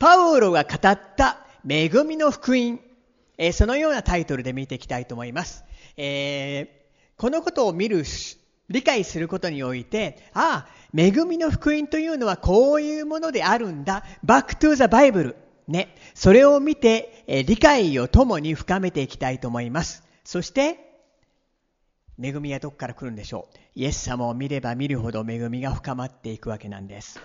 パウロが語った恵みの福音、えー、そのようなタイトルで見ていきたいと思います。えー、このことを見る、理解することにおいて、ああ、恵みの福音というのはこういうものであるんだ。 Back to the Bible。ね。それを見て、えー、理解を共に深めていきたいと思います。そして、恵みはどこから来るんでしょう。イエス様を見れば見るほど恵みが深まっていくわけなんです。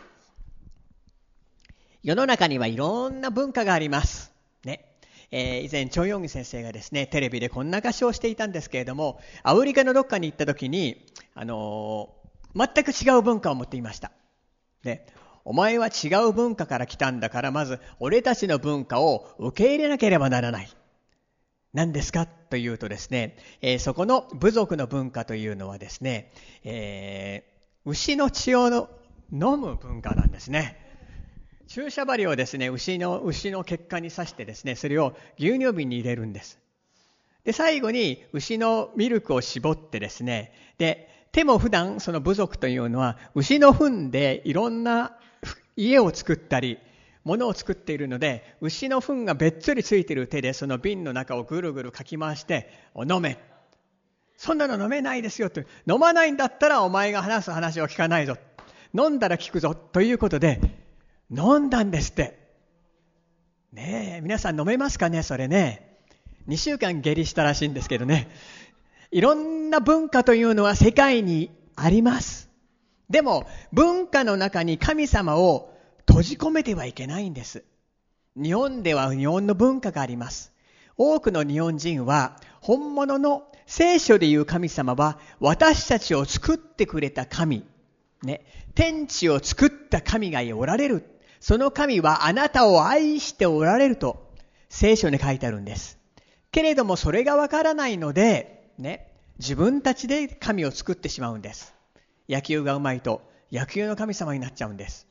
世の中にはいろんな文化があります。ね。えー、以前、チョン・ヨンギ先生がですね、テレビでこんな歌唱をしていたんですけれども、アフリカのどっかに行った時に、あのー、全く違う文化を持っていました。ね。お前は違う文化から来たんだから、まず俺たちの文化を受け入れなければならない。何ですかというとですね、えー、そこの部族の文化というのはですね、えー、牛の血を飲む文化なんですね。注射針をですね、牛の、牛の血管に刺してですね、それを牛乳瓶に入れるんです。で、最後に牛のミルクを絞ってですね、で、手も普段その部族というのは牛の糞でいろんな家を作ったり、物を作っているので、牛の糞がべっつりついている手でその瓶の中をぐるぐるかき回して、お飲め。そんなの飲めないですよと。飲まないんだったらお前が話す話を聞かないぞ。飲んだら聞くぞ。ということで、飲んだんですって。ねえ、皆さん飲めますかね、それね。2週間下痢したらしいんですけどね。いろんな文化というのは世界にあります。でも、文化の中に神様を閉じ込めてはいけないんです。日本では日本の文化があります。多くの日本人は本物の聖書でいう神様は私たちを作ってくれた神、ね、天地を作った神がおられる。その神はあなたを愛しておられると聖書に書いてあるんです。けれどもそれがわからないので、ね、自分たちで神を作ってしまうんです。野球がうまいと野球の神様になっちゃうんです。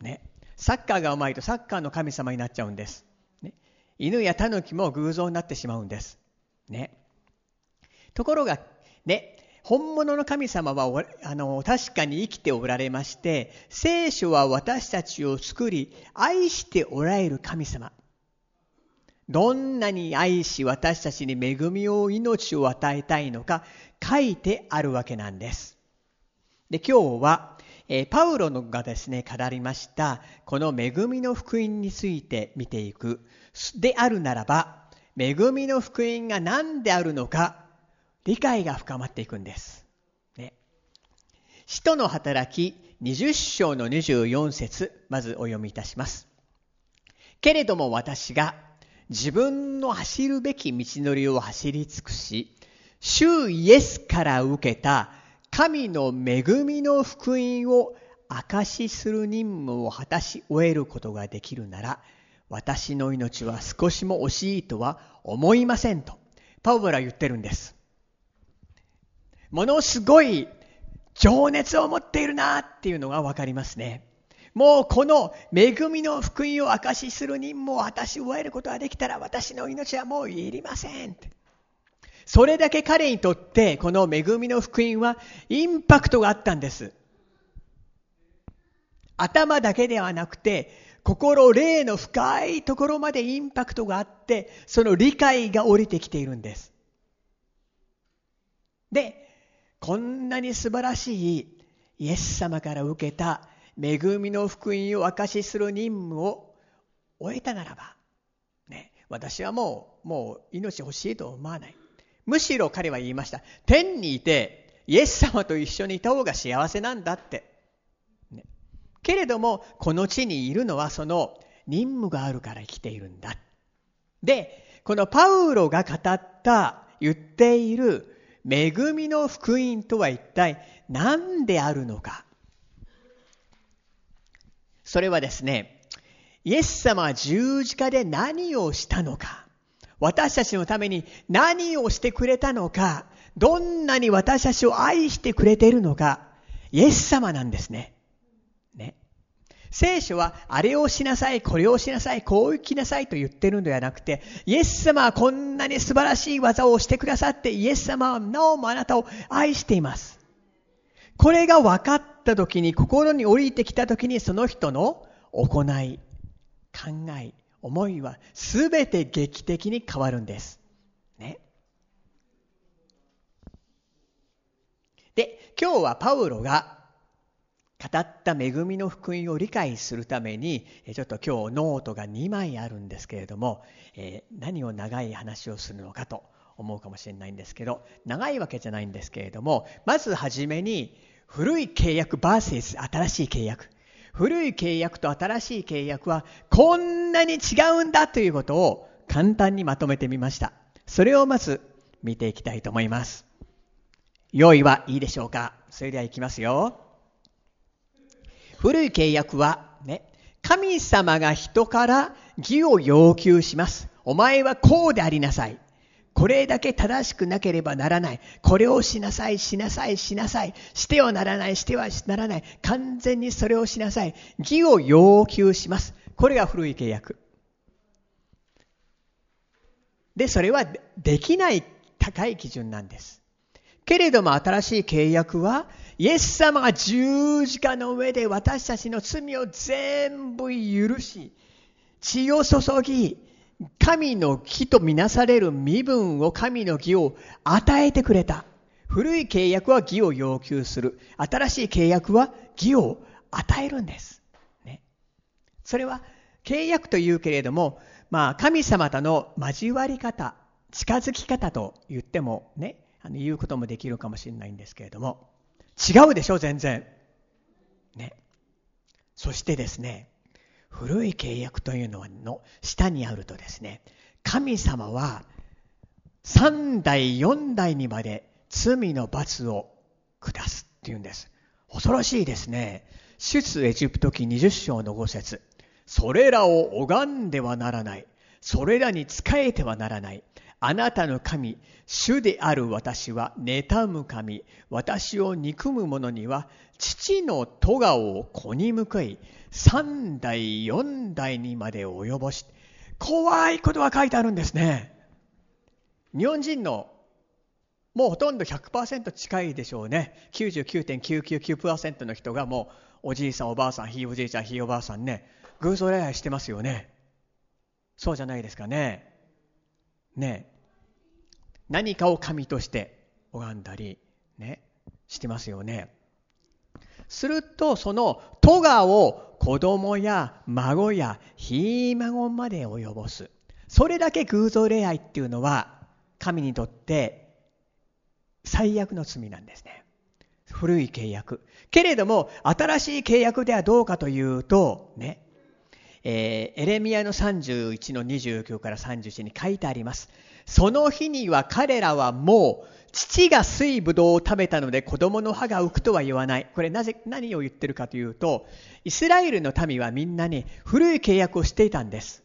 ね。サッカーがうまいとサッカーの神様になっちゃうんです。ね。犬やタヌキも偶像になってしまうんです。ね。ところが、ね、本物の神様はあの確かに生きておられまして、聖書は私たちを作り、愛しておられる神様。どんなに愛し私たちに恵みを命を与えたいのか書いてあるわけなんです。で、今日は、えパウロのがですね、語りました、この恵みの福音について見ていく。であるならば、恵みの福音が何であるのか、理解が深まっていくんです。ね。使徒の働き20章の24節まずお読みいたします。けれども私が自分の走るべき道のりを走り尽くし、主イエスから受けた神の恵みの福音を証しする任務を果たし終えることができるなら、私の命は少しも惜しいとは思いませんと、パウロは言ってるんです。ものすごい情熱を持っているなっていうのがわかりますね。もうこの恵みの福音を証しする任務を果たし終えることができたら私の命はもういりません。それだけ彼にとってこの恵みの福音はインパクトがあったんです。頭だけではなくて心、霊の深いところまでインパクトがあってその理解が降りてきているんです。で、こんなに素晴らしいイエス様から受けた恵みの福音を証しする任務を終えたならば、ね、私はもう、もう命欲しいと思わない。むしろ彼は言いました。天にいて、イエス様と一緒にいた方が幸せなんだって。ね、けれども、この地にいるのはその任務があるから生きているんだ。で、このパウロが語った、言っている恵みの福音とは一体何であるのか。それはですね、イエス様は十字架で何をしたのか。私たちのために何をしてくれたのか、どんなに私たちを愛してくれているのか、イエス様なんですね。ね。聖書は、あれをしなさい、これをしなさい、こう生きなさいと言ってるのではなくて、イエス様はこんなに素晴らしい技をしてくださって、イエス様はなおもあなたを愛しています。これが分かった時に、心に降りてきた時に、その人の行い、考え思いは全て劇的に変わるんですねで今日はパウロが語った恵みの福音を理解するためにちょっと今日ノートが2枚あるんですけれども、え、何を長い話をするのかと思うかもしれないんですけど長いわけじゃないんですけれどもまずはじめに古い契約 vs 新しい契約。古い契約と新しい契約はこんなに違うんだということを簡単にまとめてみました。それをまず見ていきたいと思います。用意はいいでしょうか？それではいきますよ。古い契約はね、神様が人から義を要求します。お前はこうでありなさい。これだけ正しくなければならない。これをしなさい、しなさい、しなさい。してはならない、してはならない。完全にそれをしなさい。義を要求します。これが古い契約。で、それはできない高い基準なんです。けれども新しい契約はイエス様が十字架の上で私たちの罪を全部許し、血を注ぎ、神の木とみなされる身分を神の義を与えてくれた。古い契約は義を要求する。新しい契約は義を与えるんです。ね、それは契約というけれども、まあ神様との交わり方、近づき方と言ってもね、言うこともできるかもしれないんですけれども、違うでしょ全然。ね。そしてですね古い契約というのの下にあるとですね神様は3代4代にまで罪の罰を下すっていうんです。恐ろしいですね。出エジプト記20章の5節。それらを拝んではならない。それらに仕えてはならない。あなたの神、主である私は妬む神、私を憎む者には父の咎を子に報い、三代四代にまで及ぼし、怖いことが書いてあるんですね。日本人のもうほとんど100%近いでしょうね。99.999%の人がもうおじいさんおばあさん、ひいおじいちゃん、ひいおばあさんね、偶像礼拝してますよね。そうじゃないですかね。ね何かを神として拝んだりねしてますよね。するとその咎を子供や孫やひ孫まで及ぼす。それだけ偶像礼拝っていうのは神にとって最悪の罪なんですね。古い契約。けれども新しい契約ではどうかというとねえー、エレミアの31の29から31に書いてあります。その日には彼らはもう父が水ぶどうを食べたので子供の歯が浮くとは言わない。これなぜ、何を言ってるかというと、イスラエルの民はみんなに古い契約をしていたんです。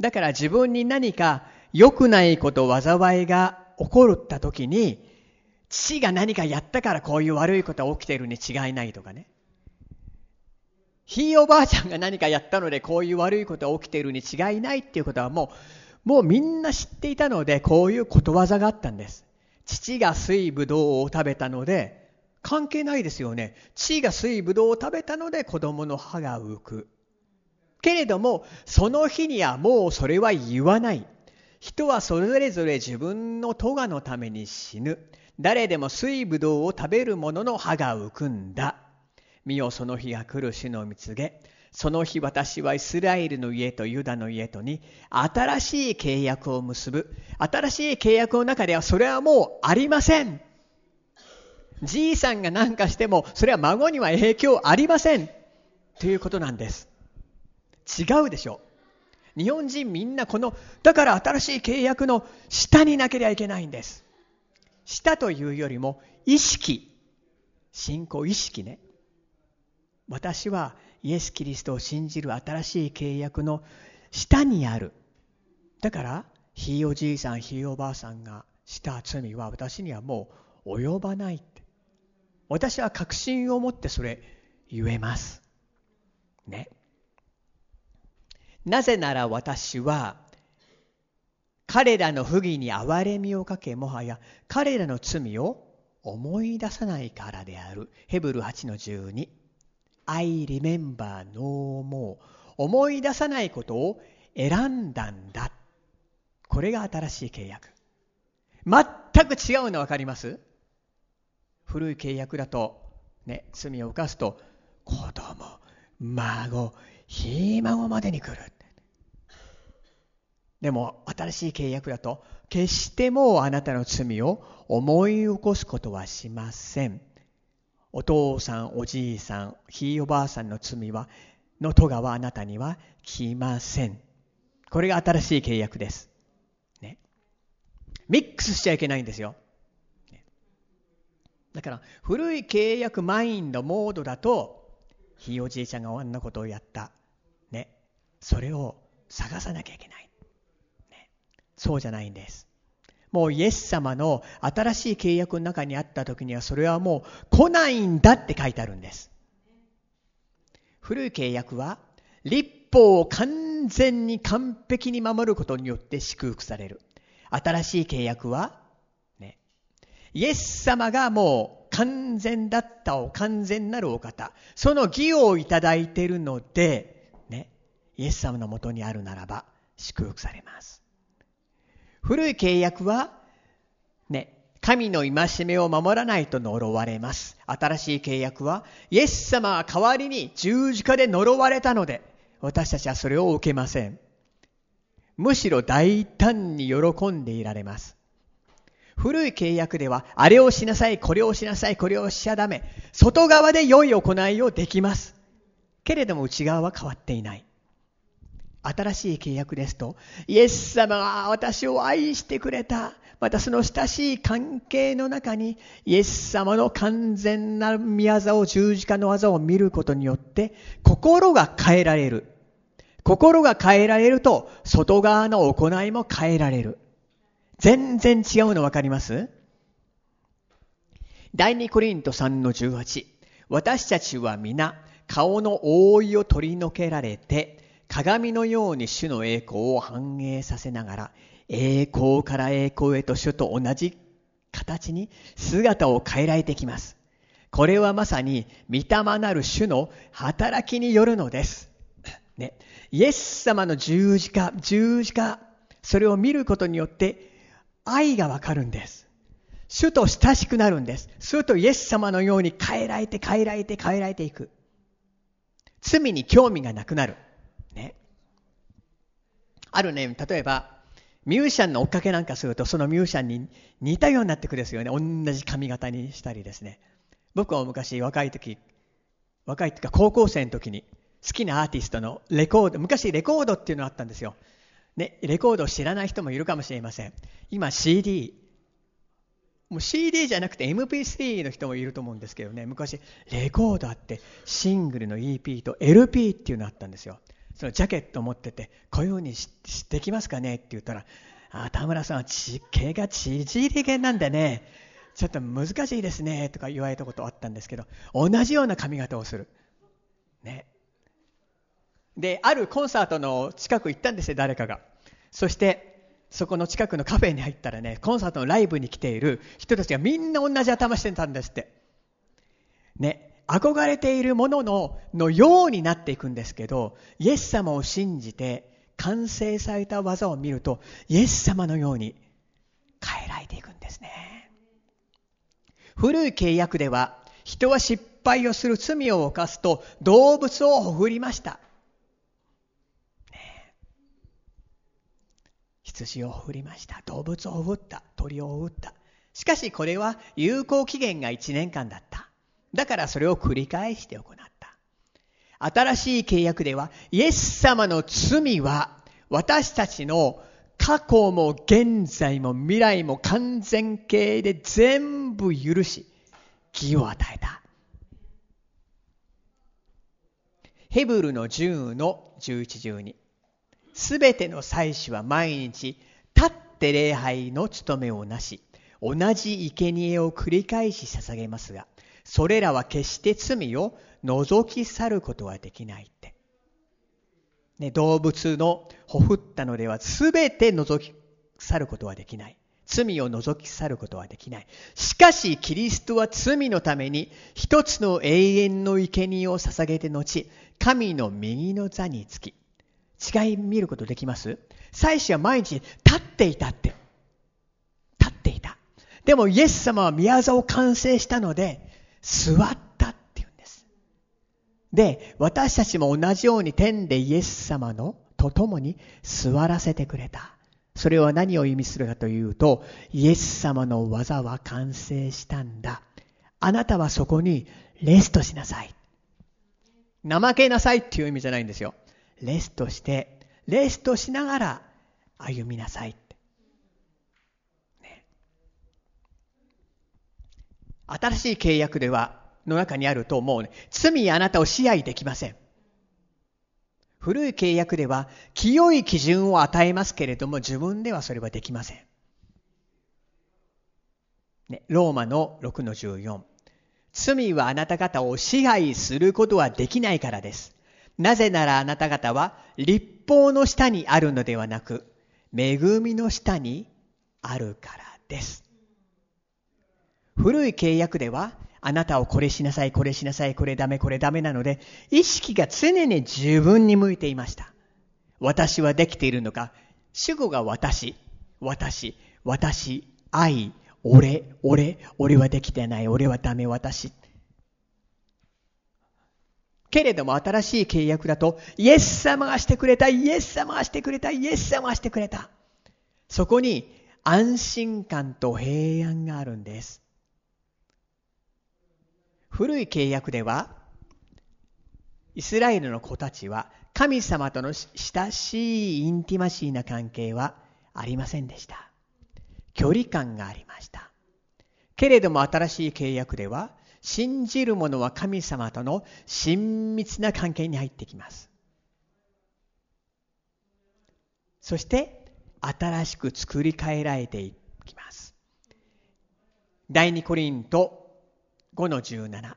だから自分に何か良くないこと、災いが起こった時に、父が何かやったからこういう悪いことが起きているに違いないとかね。ひいおばあちゃんが何かやったのでこういう悪いことが起きているに違いないっていうことはもうもうみんな知っていたのでこういうことわざがあったんです。父が水ぶどうを食べたので関係ないですよね。父が水ぶどうを食べたので子供の歯が浮く。けれどもその日にはもうそれは言わない。人はそれぞれ自分の咎のために死ぬ。誰でも水ぶどうを食べる者の歯が浮くんだ。見よその日が来る主の見告げ。その日私はイスラエルの家とユダの家とに新しい契約を結ぶ。新しい契約の中ではそれはもうありません。じいさんが何かしてもそれは孫には影響ありません。ということなんです。違うでしょう。日本人みんなこのだから新しい契約の下になければいけないんです。下というよりも意識。信仰意識ね。私はイエス・キリストを信じる新しい契約の下にある。だから、ひいおじいさん、ひいおばあさんがした罪は私にはもう及ばないって。私は確信を持ってそれ言えます。ね。なぜなら私は彼らの不義に憐れみをかけもはや彼らの罪を思い出さないからである。ヘブル8の12。I remember no more 思い出さないことを選んだんだ。これが新しい契約。全く違うの分かります？古い契約だと、ね、罪を犯すと、子供、孫、ひ孫までに来る。でも、新しい契約だと、決してもうあなたの罪を思い起こすことはしません。お父さん、おじいさん、ひいおばあさんの罪は、の咎はあなたには来ません。これが新しい契約です。ね。ミックスしちゃいけないんですよ。ねだから、古い契約マインド、モードだと、ひいおじいちゃんがあんなことをやった。ね。それを探さなきゃいけない。ね。そうじゃないんです。もうイエス様の新しい契約の中にあった時にはそれはもう来ないんだって書いてあるんです。古い契約は立法を完全に完璧に守ることによって祝福される。新しい契約は、ね、イエス様がもう完全だったお完全なるお方。その義をいただいているので、ね、イエス様のもとにあるならば祝福されます。古い契約は、ね、神の戒めを守らないと呪われます。新しい契約は、イエス様は代わりに十字架で呪われたので、私たちはそれを受けません。むしろ大胆に喜んでいられます。古い契約では、あれをしなさい、これをしなさい、これをしちゃダメ。外側で良い行いをできます。けれども内側は変わっていない。新しい契約ですと、イエス様が私を愛してくれた。またその親しい関係の中に、イエス様の完全な宮業を、十字架の技を見ることによって、心が変えられる。心が変えられると、外側の行いも変えられる。全然違うの分かります？第二コリント3の18。私たちは皆、顔の覆いを取り除けられて、鏡のように主の栄光を反映させながら、栄光から栄光へと主と同じ形に姿を変えられてきます。これはまさに、御霊なる主の働きによるのです。ね、イエス様の十字架、十字架、それを見ることによって愛がわかるんです。主と親しくなるんです。主とイエス様のように変えられて変えられて変えられていく。罪に興味がなくなる。あるね、例えば、ミュージシャンの追っかけなんかすると、そのミュージシャンに似たようになってくるんですよね。同じ髪型にしたりですね。僕は昔若い時、若い時か高校生の時に好きなアーティストのレコード、昔レコードっていうのあったんですよ。ね、レコードを知らない人もいるかもしれません。今 CD、もう CD じゃなくて MP3 の人もいると思うんですけどね、昔レコードあってシングルの EP と LP っていうのあったんですよ。そのジャケット持ってて、こういうふうにできますかね？って言ったら、あ、田村さんは地形が縮り毛なんでね、ちょっと難しいですねとか言われたことあったんですけど、同じような髪型をする。ね。で、あるコンサートの近く行ったんですよ、誰かが。そして、そこの近くのカフェに入ったらね、コンサートのライブに来ている人たちがみんな同じ頭してたんですって。ね。憧れているものののようになっていくんですけど、イエス様を信じて完成された技を見ると、イエス様のように変えられていくんですね。古い契約では、人は失敗をする罪を犯すと動物をほふりました。羊をほふりました。動物をほふった。鳥をほふった。しかしこれは有効期限が1年間だった。だからそれを繰り返して行った。新しい契約では、イエス様の罪は私たちの過去も現在も未来も完全形で全部許し、義を与えた。ヘブルの10の11、12。すべての祭司は毎日立って礼拝の務めをなし、同じ生贄を繰り返し捧げますが、それらは決して罪を除き去ることはできないって。ね、動物のほふったのでは全て除き去ることはできない。罪を除き去ることはできない。しかし、キリストは罪のために一つの永遠の生贄を捧げて後、神の右の座につき。違い見ることできます？祭司は毎日立っていたって。立っていた。でもイエス様は宮座を完成したので、座ったって言うんです。で、私たちも同じように天でイエス様のと共に座らせてくれた。それは何を意味するかというと、イエス様の技は完成したんだ。あなたはそこにレストしなさい。怠けなさいっていう意味じゃないんですよ。レストして、レストしながら歩みなさいって。ね、新しい契約では、の中にあるともうね、罪あなたを支配できません。古い契約では清い基準を与えますけれども自分ではそれはできません。ね、ローマの6の14。罪はあなた方を支配することはできないからです。なぜならあなた方は立法の下にあるのではなく、恵みの下にあるからです。古い契約では、あなたをこれしなさい、これしなさい、これダメ、これダメなので、意識が常に自分に向いていました。私はできているのか、主語が私、私、私、愛、俺、俺、俺はできてない、俺はダメ、私。けれども新しい契約だと、イエス様がしてくれた、イエス様がしてくれた、イエス様がしてくれた。そこに安心感と平安があるんです。古い契約では、イスラエルの子たちは神様との親しいインティマシーな関係はありませんでした。距離感がありました。けれども新しい契約では、信じる者は神様との親密な関係に入ってきます。そして、新しく作り変えられていきます。第二コリント5の17。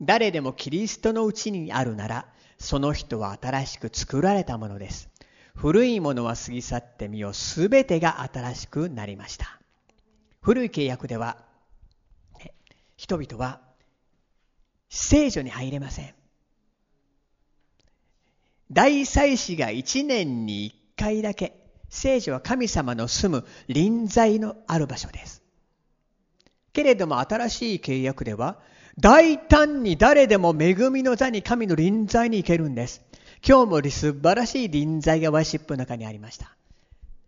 誰でもキリストのうちにあるなら、その人は新しく作られたものです。古いものは過ぎ去ってみよう。すべてが新しくなりました。古い契約では、人々は聖女に入れません。大祭司が一年に一回だけ、聖女は神様の住む臨在のある場所です。けれども新しい契約では、大胆に誰でも恵みの座に神の臨在に行けるんです。今日も素晴らしい臨在がワーシップの中にありました。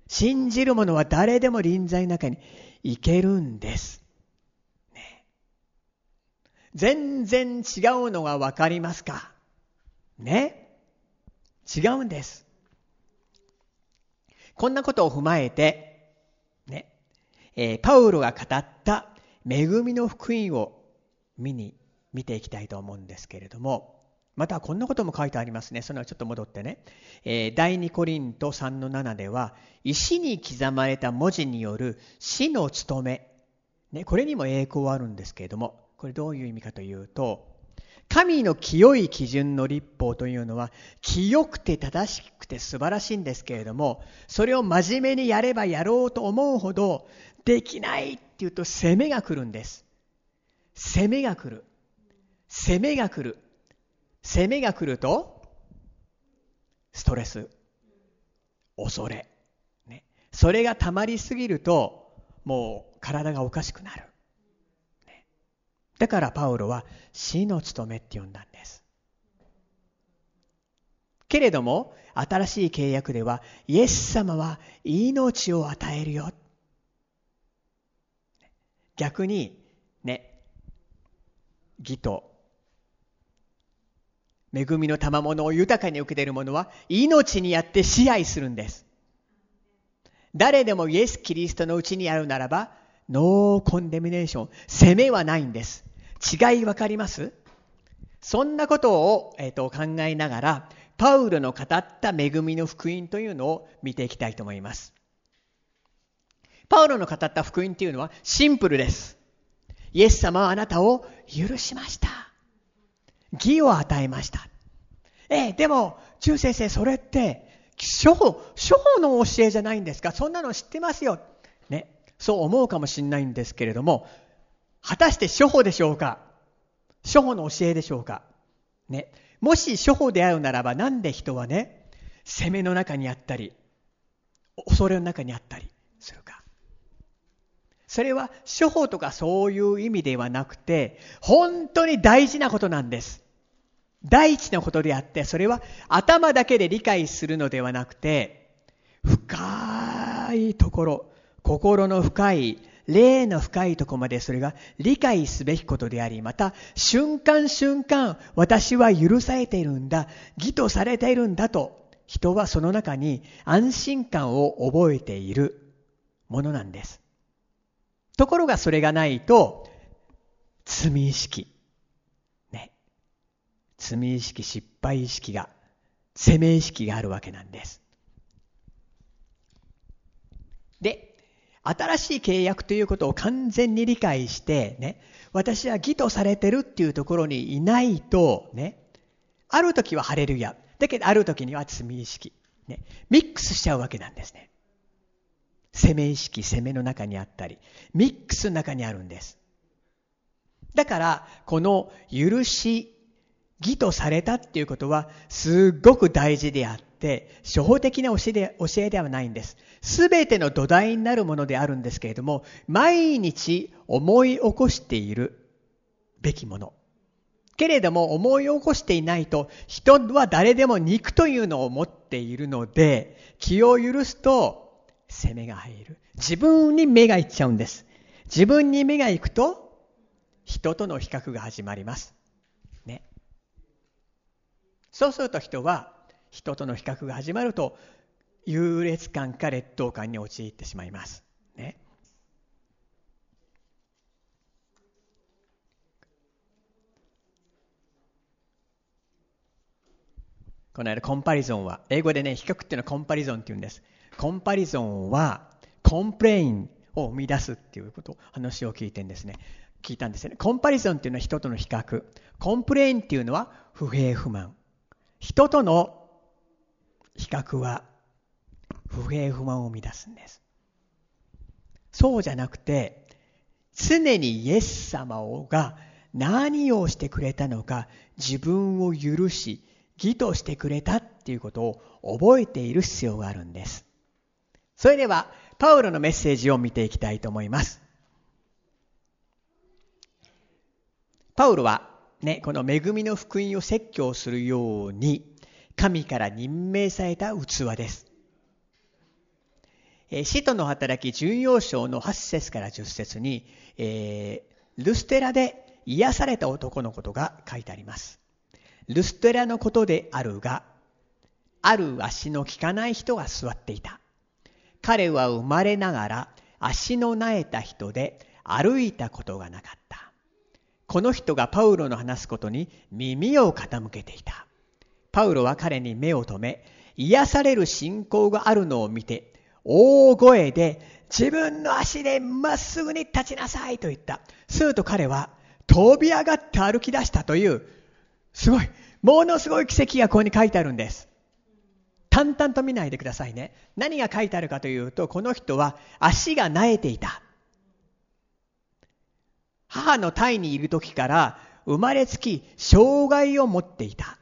信じる者は誰でも臨在の中に行けるんです。ね、全然違うのがわかりますか？ね違うんです。こんなことを踏まえて、ね、えー、パウロが語った恵みの福音を見に、見ていきたいと思うんですけれども、またこんなことも書いてありますね。そのちょっと戻ってね。えー、第2コリント3の7では、石に刻まれた文字による死の務め。ね、これにも栄光はあるんですけれども、これどういう意味かというと、神の清い基準の立法というのは、清くて正しくて素晴らしいんですけれども、それを真面目にやればやろうと思うほど、できないっていうと責めが来るんです。攻めが来る。攻めが来る。攻めが来ると、ストレス、恐れ。ね、それが溜まりすぎると、もう体がおかしくなる。ね、だからパウロは死の務めって呼んだんです。けれども、新しい契約では、イエス様は命を与えるよ。逆に、ね、義と恵みの賜物を豊かに受けている者は命にあって支配するんです。誰でもイエス・キリストのうちにあるならば、ノーコンデミネーション、責めはないんです。違いわかります？そんなことを、えーと、考えながら、パウロの語った恵みの福音というのを見ていきたいと思います。パウロの語った福音というのはシンプルです。イエス様はあなたを許しました。義を与えました。ええ、でも、中先生、それって、処方、処方の教えじゃないんですか？そんなの知ってますよ。ね。そう思うかもしれないんですけれども、果たして処方でしょうか？処方の教えでしょうか？ね。もし処方であるならばなんで人はね、責めの中にあったり、恐れの中にあったりするか？それは処方とかそういう意味ではなくて、本当に大事なことなんです。第一のことであって、それは頭だけで理解するのではなくて、深いところ、心の深い、霊の深いところまでそれが理解すべきことであり、また瞬間瞬間私は許されているんだ、義とされているんだと、人はその中に安心感を覚えているものなんです。ところがそれがないと、罪意識、ね、罪意識、失敗意識が、責め意識があるわけなんです。で、新しい契約ということを完全に理解して、ね、私は義とされてるっていうところにいないと、ね、ある時はハレルヤ。だけどある時には罪意識。ね、ミックスしちゃうわけなんですね。攻め意識、攻めの中にあったり、ミックスの中にあるんです。だから、この許し、義とされたっていうことは、すっごく大事であって、初歩的な教えで教えではないんです。すべての土台になるものであるんですけれども、毎日思い起こしているべきもの。けれども思い起こしていないと人は誰でも肉というのを持っているので気を許すと責めが入る。自分に目がいっちゃうんです。自分に目が行くと人との比較が始まります。ね。そうすると人は人との比較が始まると優劣感か劣等感に陥ってしまいます。ね。この間 comparison は、英語でね、比較っていうのはコンパリゾンって言うんです。 comparison は、 complain を生み出すっていうこと、話を聞いてんですね。聞いたんですよね。 comparison っていうのは人との比較。 complain っていうのは不平不満。人との比較は不平不満を生み出すんです。そうじゃなくて、常にイエス様が何をしてくれたのか自分を許し、義としてくれたっていうことを覚えている必要があるんです。それでは、パウロのメッセージを見ていきたいと思います。パウロは、ね、この恵みの福音を説教するように、神から任命された器です。え使徒の働き14章の8節から10節に、えー、ルステラで癒された男のことが書いてあります。ルステラのことであるが、ある足の利かない人が座っていた。彼は生まれながら足の苗えた人で歩いたことがなかった。この人がパウロの話すことに耳を傾けていた。パウロは彼に目を留め、癒される信仰があるのを見て、大声で自分の足でまっすぐに立ちなさいと言った。すると彼は飛び上がって歩き出したというすごい。ものすごい奇跡がここに書いてあるんです。淡々と見ないでくださいね。何が書いてあるかというと、この人は足が苗えていた。母の胎にいる時から生まれつき障害を持っていた。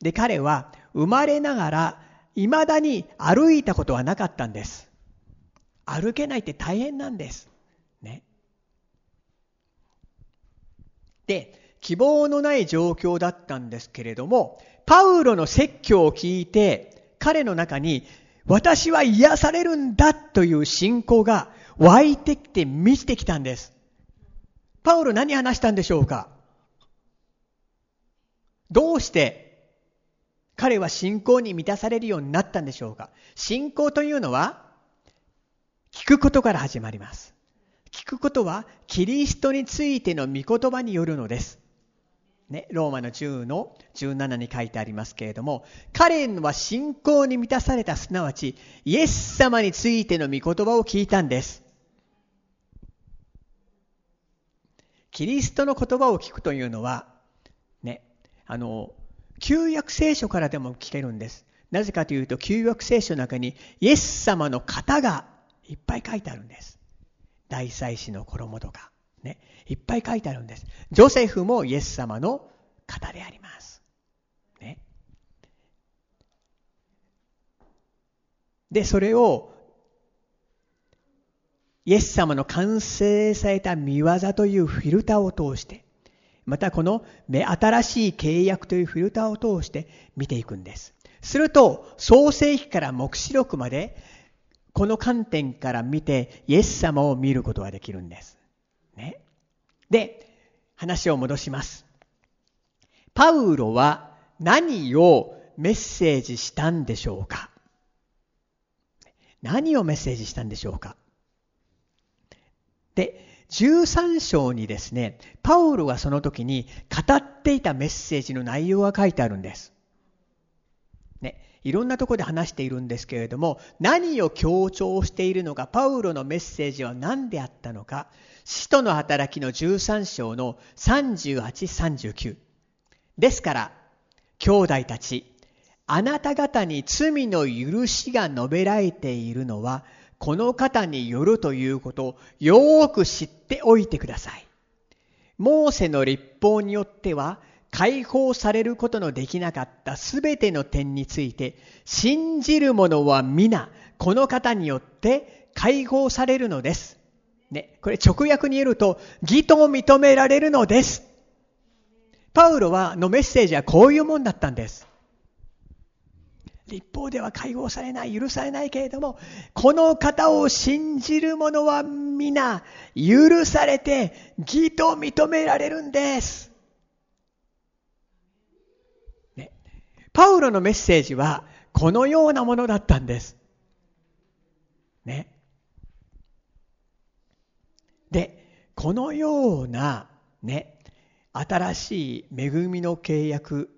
で、彼は生まれながら未だに歩いたことはなかったんです。歩けないって大変なんです。ね。で、希望のない状況だったんですけれども、パウロの説教を聞いて、彼の中に、私は癒されるんだという信仰が湧いてきて満ちてきたんです。パウロ何話したんでしょうか？どうして彼は信仰に満たされるようになったんでしょうか？信仰というのは聞くことから始まります。聞くことはキリストについての御言葉によるのです。ね、ローマの10の17に書いてありますけれども、彼は信仰に満たされた、すなわち、イエス様についての御言葉を聞いたんです。キリストの言葉を聞くというのは、ね、あの、旧約聖書からでも聞けるんです。なぜかというと、旧約聖書の中にイエス様の型がいっぱい書いてあるんです。大祭司の衣とか、ね、いっぱい書いてあるんです。ジョセフもイエス様の方であります。ね。で、それを、イエス様の完成された見業というフィルターを通して、またこの目新しい契約というフィルターを通して見ていくんです。すると、創世記から黙示録まで、この観点から見て、イエス様を見ることができるんです。ね。で、話を戻します。パウロは何をメッセージしたんでしょうか？何をメッセージしたんでしょうか？で、13章にですね、パウロがその時に語っていたメッセージの内容が書いてあるんです。ね、いろんなとこで話しているんですけれども、何を強調しているのか、パウロのメッセージは何であったのか、使徒の働きの13章の38、39。ですから、兄弟たち、あなた方に罪の許しが述べられているのは、この方によるということをよーく知っておいてください。モーセの立法によっては、解放されることのできなかったすべての点について、信じる者は皆、この方によって解放されるのです。ね、これ直訳に言えると、義と認められるのです。パウロは、のメッセージはこういうもんだったんです。立法では解放されない、許されないけれども、この方を信じる者は皆、許されて、義と認められるんです。ね、パウロのメッセージは、このようなものだったんです。ね。で、このような、ね、新しい恵みの契約、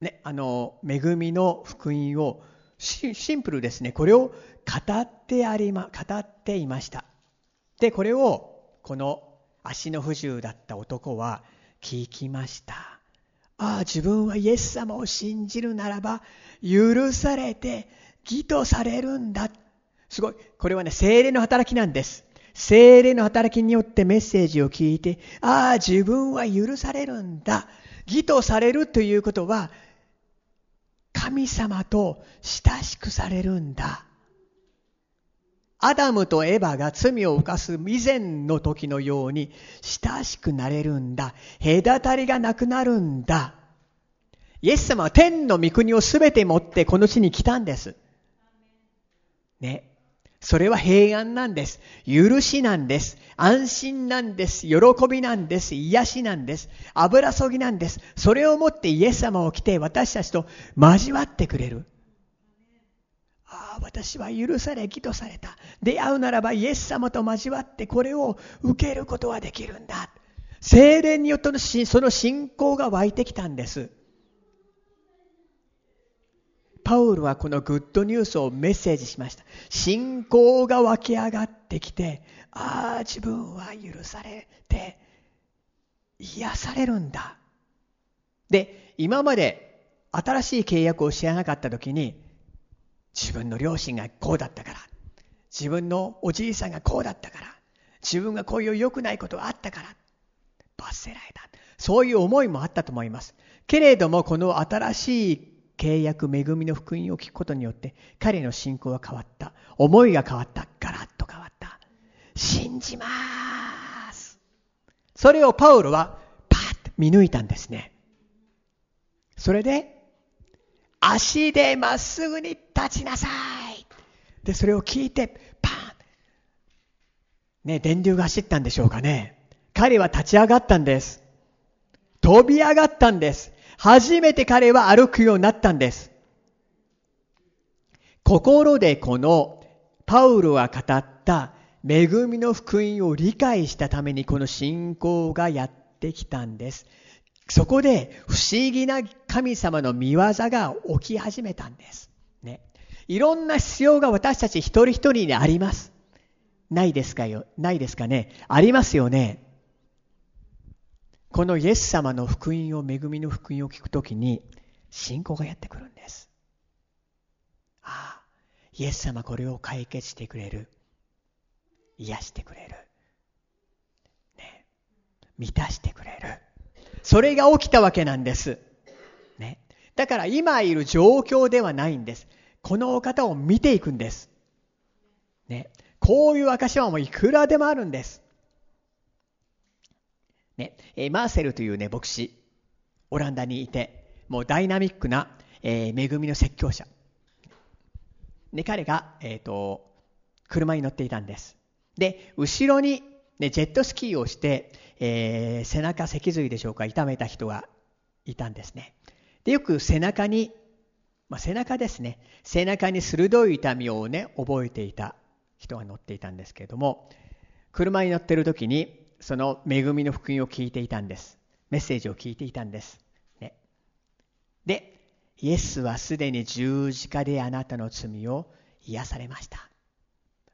ね、あの、恵みの福音をシンプルですね。これを語ってありま、語っていました。で、これを、この足の不自由だった男は聞きました。ああ、自分はイエス様を信じるならば、許されて義とされるんだ。すごい。これはね、精霊の働きなんです。精霊の働きによってメッセージを聞いて、ああ、自分は許されるんだ。義とされるということは、神様と親しくされるんだ。アダムとエバが罪を犯す以前の時のように親しくなれるんだ。隔たりがなくなるんだ。イエス様は天の御国をすべて持ってこの地に来たんです。ね。それは平安なんです。許しなんです。安心なんです。喜びなんです。癒しなんです。油そぎなんです。それをもってイエス様を来て私たちと交わってくれる。ああ、私は許され、義とされた。出会うならばイエス様と交わってこれを受けることができるんだ。精霊によってのその信仰が湧いてきたんです。パウルはこのグッドニュースをメッセージしました。信仰が湧き上がってきて、ああ、自分は許されて、癒されるんだ。で、今まで新しい契約を知らなかった時に、自分の両親がこうだったから、自分のおじいさんがこうだったから、自分がこういう良くないことがあったから、罰せられた。そういう思いもあったと思います。けれども、この新しい契約、恵みの福音を聞くことによって、彼の信仰が変わった。思いが変わった。ガラッと変わった。信じます。それをパウロはパッと見抜いたんですね。それで、足でまっすぐに立ちなさい。で、それを聞いて、パンね、電流が走ったんでしょうかね。彼は立ち上がったんです。飛び上がったんです。初めて彼は歩くようになったんです。心でこのパウロが語った恵みの福音を理解したためにこの信仰がやってきたんです。そこで不思議な神様の見業が起き始めたんです。ね。いろんな必要が私たち一人一人にあります。ないですかよ、ないですかね？ありますよね？このイエス様の福音を、恵みの福音を聞くときに、信仰がやってくるんです。ああ、イエス様これを解決してくれる。癒してくれる。ね。満たしてくれる。それが起きたわけなんです。だから今いる状況ではないんです。このお方を見ていくんです。ね。こういう証はもういくらでもあるんです。ね。えマーセルというね、牧師、オランダにいて、もうダイナミックな、えー、恵みの説教者。で、彼が、えっ、ー、と、車に乗っていたんです。で、後ろに、ね、ジェットスキーをして、えー、背中脊髄でしょうか、痛めた人がいたんですね。で、よく背中に、まあ、背中ですね。背中に鋭い痛みをね、覚えていた人が乗っていたんですけれども、車に乗ってる時に、その恵みの福音を聞いていたんです。メッセージを聞いていたんです。ね、で、イエスはすでに十字架であなたの罪を癒されました。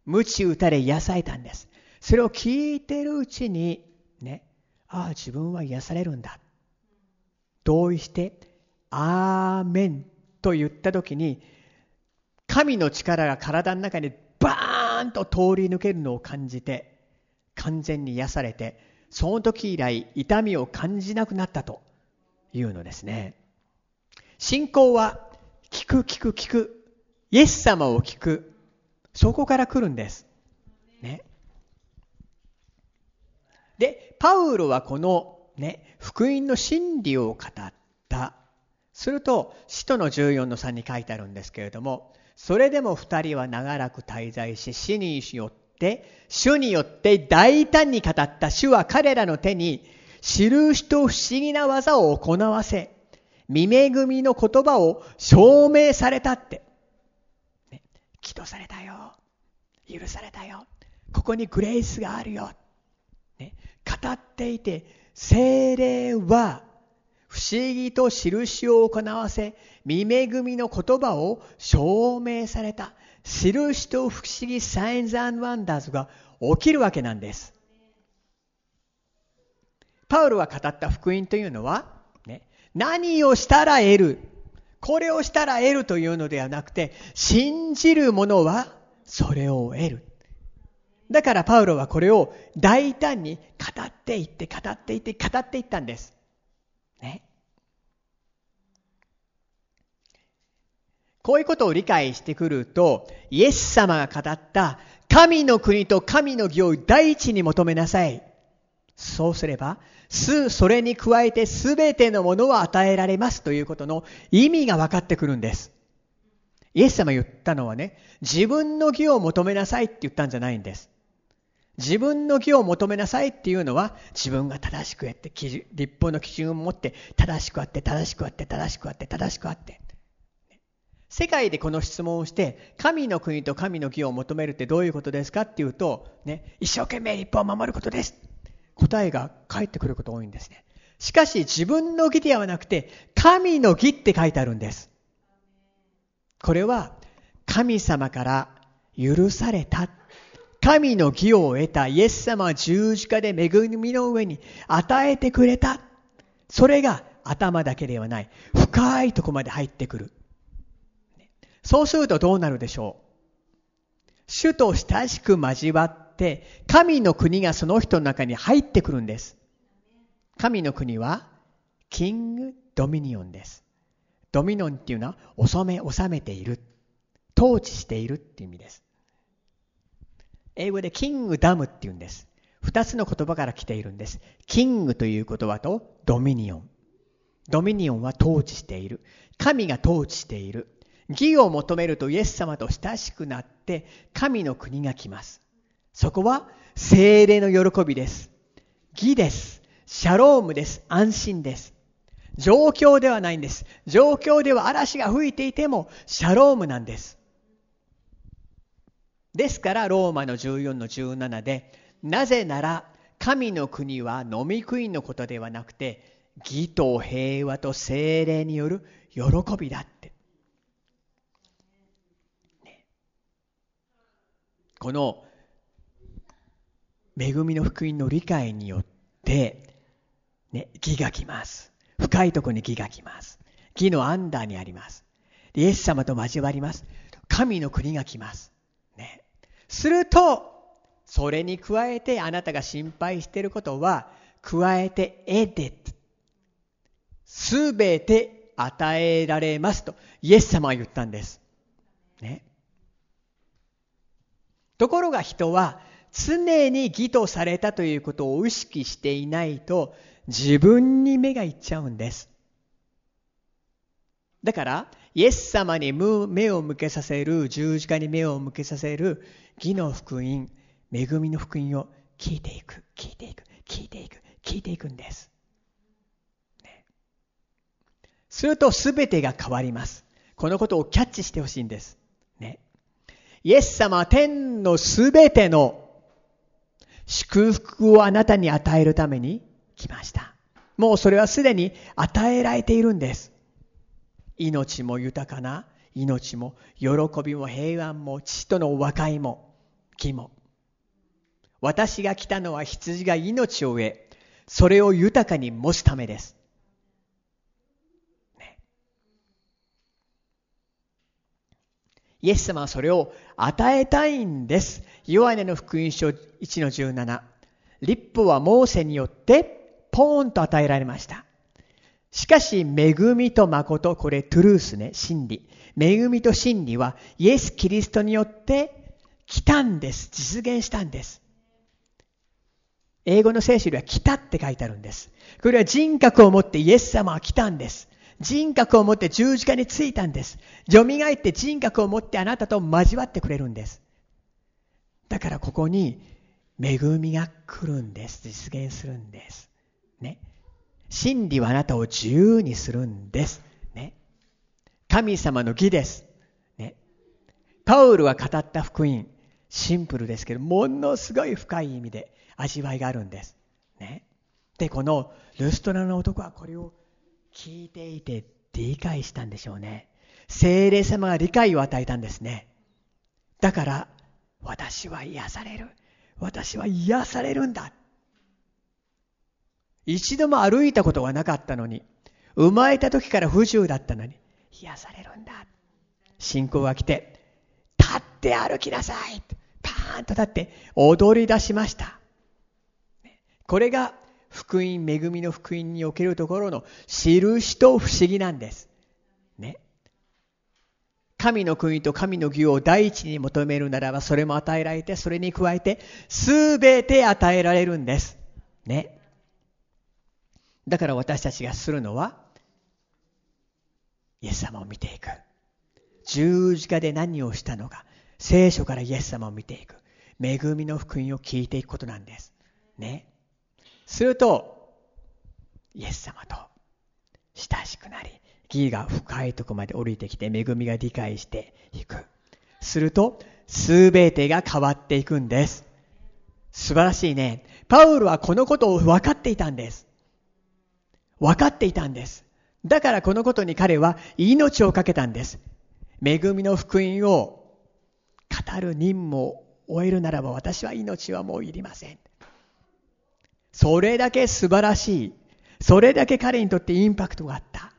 鞭打たれ癒されたんです。それを聞いてるうちに、ね、ああ、自分は癒されるんだ。同意して、アーメンと言った時に、神の力が体の中にバーンと通り抜けるのを感じて、完全に癒されて、その時以来痛みを感じなくなったというのですね。信仰は聞く聞く聞く。イエス様を聞く。そこから来るんです。ね。で、パウロはこのね、福音の真理を語った。すると、使徒の14の3に書いてあるんですけれども、それでも二人は長らく滞在し、死によって、主によって大胆に語った主は彼らの手に、印と不思議な技を行わせ、未恵みの言葉を証明されたって。ね、祈祷されたよ。許されたよ。ここにグレイスがあるよ。ね、語っていて、精霊は思議と印を行わせ、未恵みの言葉を証明された。印と不思議サインズワンダーズが起きるわけなんです。パウロが語った福音というのは、ね、何をしたら得る。これをしたら得るというのではなくて、信じる者はそれを得る。だからパウロはこれを大胆に語っていって、語っていって、語っていったんです。ね。こういうことを理解してくると、イエス様が語った神の国と神の義を第一に求めなさい。そうすれば、す、それに加えて全てのものは与えられますということの意味が分かってくるんです。イエス様言ったのはね、自分の義を求めなさいって言ったんじゃないんです。自分の義を求めなさいっていうのは、自分が正しくやって、立法の基準を持って、正しくあって、正しくあって、正しくあって、正しくあって。世界でこの質問をして、神の国と神の義を求めるってどういうことですかっていうと、ね、一生懸命立法を守ることです。答えが返ってくること多いんですね。しかし自分の義ではなくて、神の義って書いてあるんです。これは、神様から許された。神の義を得たイエス様は十字架で恵みの上に与えてくれた。それが頭だけではない。深いとこまで入ってくる。そうするとどうなるでしょう？主と親しく交わって、神の国がその人の中に入ってくるんです。神の国は、キング・ドミニオンです。ドミノンっていうのは、収め、収めている。統治しているっていう意味です。英語でキングダムっていうんです。二つの言葉から来ているんです。キングという言葉とドミニオン。ドミニオンは統治している。神が統治している。義を求めるとイエス様と親しくなって神の国が来ます。そこは精霊の喜びです。義です。シャロームです。安心です。状況ではないんです。状況では嵐が吹いていてもシャロームなんです。ですからローマの14の17でなぜなら神の国は飲み食いのことではなくて義と平和と精霊による喜びだってこの恵みの福音の理解によって、ね、義が来ます。深いところに義が来ます。義のアンダーにあります。イエス様と交わります。神の国が来ます。ね。すると、それに加えてあなたが心配していることは、加えて得て、すべて与えられますと、イエス様は言ったんです。ね。ところが人は常に義とされたということを意識していないと自分に目がいっちゃうんです。だから、イエス様に目を向けさせる、十字架に目を向けさせる義の福音、恵みの福音を聞いていく、聞いていく、聞いていく、聞いていくんです。ね、すると全てが変わります。このことをキャッチしてほしいんです。イエス様は天の全ての祝福をあなたに与えるために来ました。もうそれはすでに与えられているんです。命も豊かな命も喜びも平安も父との和解も義も。私が来たのは羊が命を得、それを豊かに持つためです。ね、イエス様はそれを与えたいんです。ヨハネの福音書1の17。立法はモーセによってポーンと与えられました。しかし、恵みと誠、これトゥルースね、真理。恵みと真理はイエス・キリストによって来たんです。実現したんです。英語の聖書には来たって書いてあるんです。これは人格を持ってイエス様は来たんです。人格を持って十字架についたんです。蘇って人格を持ってあなたと交わってくれるんです。だからここに恵みが来るんです。実現するんです。ね。真理はあなたを自由にするんです。ね。神様の義です。ね。パウルが語った福音、シンプルですけど、ものすごい深い意味で味わいがあるんです。ね。で、このルストラの男はこれを聞いていて理解したんでしょうね。精霊様が理解を与えたんですね。だから、私は癒される。私は癒されるんだ。一度も歩いたことがなかったのに、生まれた時から不自由だったのに、癒されるんだ。信仰が来て、立って歩きなさい。パーンと立って踊り出しました。これが福音、恵みの福音におけるところの印と不思議なんです。ね。神の国と神の義を第一に求めるならば、それも与えられて、それに加えて、すべて与えられるんです。ね。だから私たちがするのは、イエス様を見ていく。十字架で何をしたのか、聖書からイエス様を見ていく。恵みの福音を聞いていくことなんです。ね。すると、イエス様と親しくなり、義が深いとこまで降りてきて、恵みが理解していく。すると、すべてが変わっていくんです。素晴らしいね。パウルはこのことを分かっていたんです。分かっていたんです。だからこのことに彼は命を懸けたんです。恵みの福音を語る任務を終えるならば私は命はもういりません。それだけ素晴らしい。それだけ彼にとってインパクトがあった。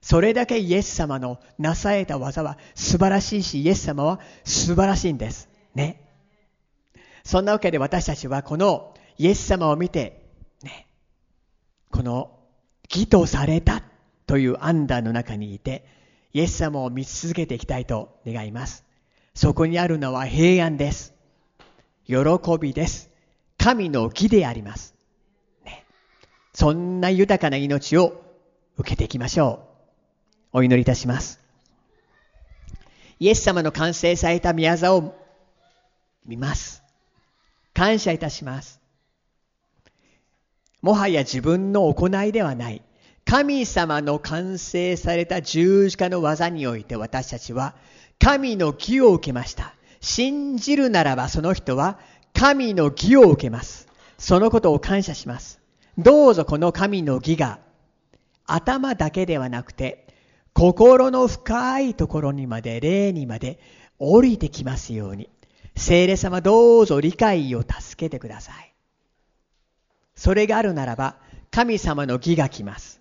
それだけイエス様のなされた技は素晴らしいし、イエス様は素晴らしいんです。ね。そんなわけで私たちはこのイエス様を見て、ね、この義とされたというアンダーの中にいて、イエス様を見続けていきたいと願います。そこにあるのは平安です。喜びです。神の義であります。そんな豊かな命を受けていきましょう。お祈りいたします。イエス様の完成された宮沢を見ます。感謝いたします。もはや自分の行いではない。神様の完成された十字架の技において私たちは神の義を受けました。信じるならばその人は神の義を受けます。そのことを感謝します。どうぞこの神の義が頭だけではなくて心の深いところにまで霊にまで降りてきますように。聖霊様どうぞ理解を助けてください。それがあるならば神様の義が来ます。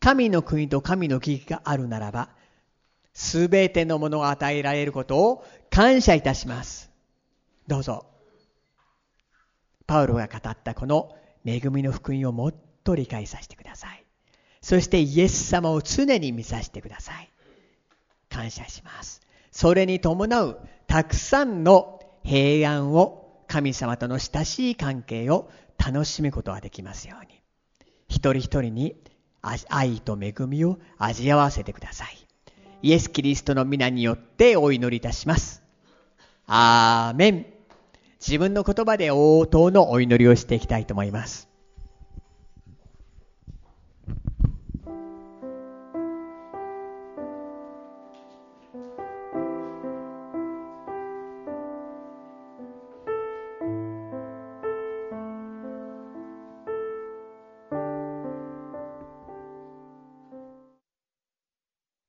神の国と神の義があるならばすべてのものが与えられることを感謝いたします。どうぞ。パウロが語ったこの恵みの福音をもっと理解させてください。そしてイエス様を常に見させてください。感謝します。それに伴うたくさんの平安を神様との親しい関係を楽しむことができますように一人一人に愛と恵みを味わわせてくださいイエス・キリストの皆によってお祈りいたしますアーメン自分の言葉で応答のお祈りをしていきたいと思います。